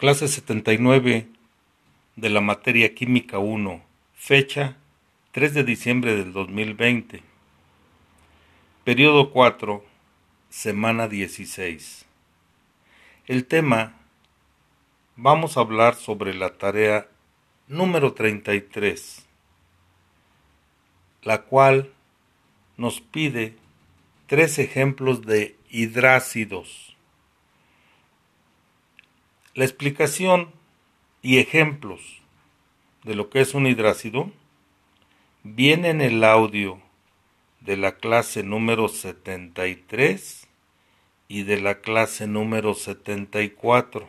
Clase 79 de la materia Química 1, fecha 3 de diciembre del 2020. Periodo 4, semana 16. El tema, vamos a hablar sobre la tarea número 33, la cual nos pide tres ejemplos de hidrácidos. La explicación y ejemplos de lo que es un hidrácido viene en el audio de la clase número 73 y de la clase número 74.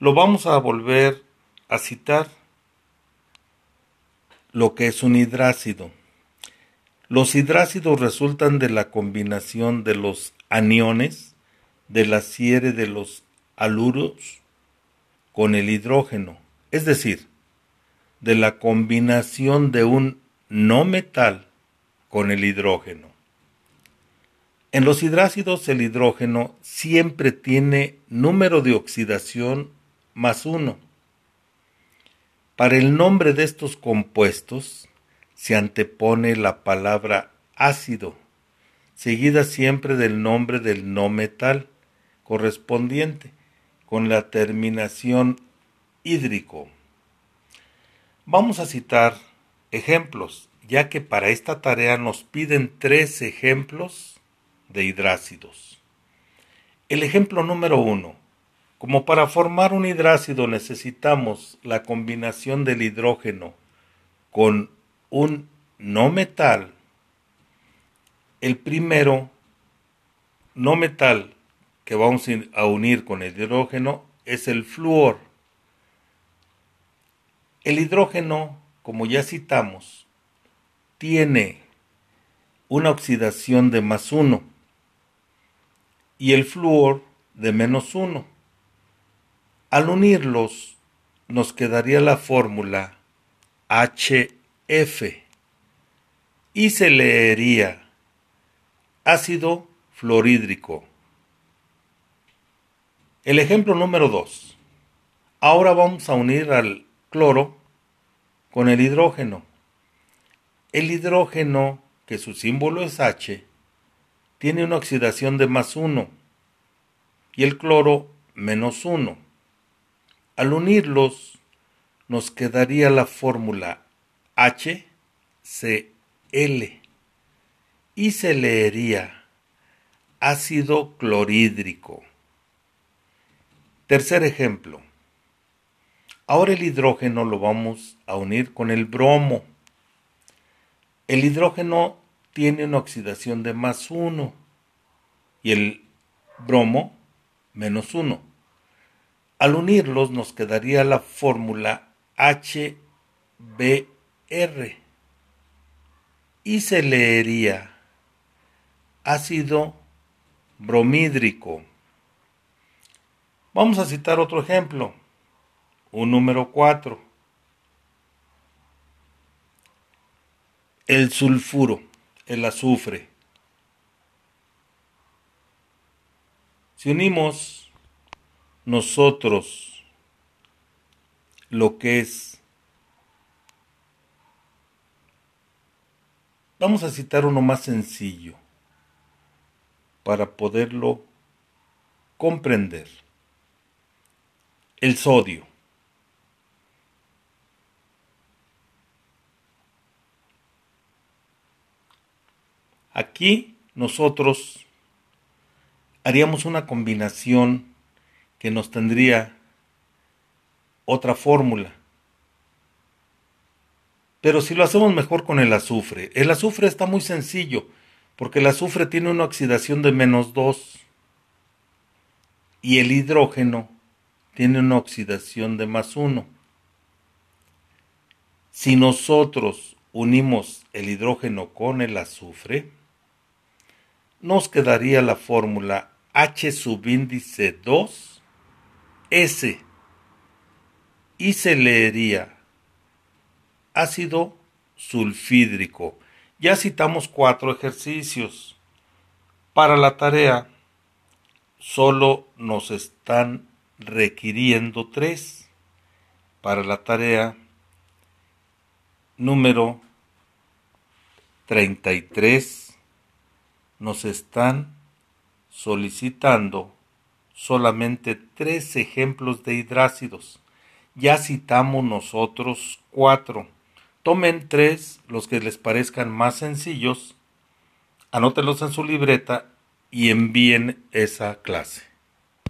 Lo vamos a volver a citar. Lo que es un hidrácido. Los hidrácidos resultan de la combinación de los aniones de la serie de los aluros con el hidrógeno, es decir, de la combinación de un no metal con el hidrógeno. En los hidrácidos el hidrógeno siempre tiene número de oxidación más uno. Para el nombre de estos compuestos se antepone la palabra ácido, seguida siempre del nombre del no metal correspondiente con la terminación hídrico. Vamos a citar ejemplos, ya que para esta tarea nos piden tres ejemplos de hidrácidos. El ejemplo número uno. Como para formar un hidrácido necesitamos la combinación del hidrógeno con un no metal, el primero no metal que vamos a unir con el hidrógeno es el flúor. El hidrógeno, como ya citamos, tiene una oxidación de más 1 y el flúor de menos 1. Al unirlos nos quedaría la fórmula HF y se leería ácido fluorhídrico. El ejemplo número 2. Ahora vamos a unir al cloro con el hidrógeno. El hidrógeno, que su símbolo es H, tiene una oxidación de más 1 y el cloro menos 1. Al unirlos nos quedaría la fórmula HCl y se leería ácido clorhídrico. Tercer ejemplo. Ahora el hidrógeno lo vamos a unir con el bromo. El hidrógeno tiene una oxidación de más 1 y el bromo menos 1. Al unirlos nos quedaría la fórmula HBr y se leería ácido bromídrico. Vamos a citar otro ejemplo, un número 4. El sulfuro, el azufre. Si unimos nosotros lo que es, vamos a citar uno más sencillo para poderlo comprender el sodio. Aquí nosotros haríamos una combinación que nos tendría otra fórmula. Pero si lo hacemos mejor con el azufre, el azufre está muy sencillo, porque el azufre tiene una oxidación de menos 2 y el hidrógeno tiene una oxidación de más 1. Si nosotros unimos el hidrógeno con el azufre, nos quedaría la fórmula H subíndice 2 S y se leería ácido sulfídrico. Ya citamos cuatro ejercicios. Para la tarea solo nos están requiriendo tres para la tarea número 33 nos están solicitando solamente tres ejemplos de hidrácidos. Ya citamos nosotros cuatro. Tomen tres, los que les parezcan más sencillos, anótenlos en su libreta y envíen esa clase.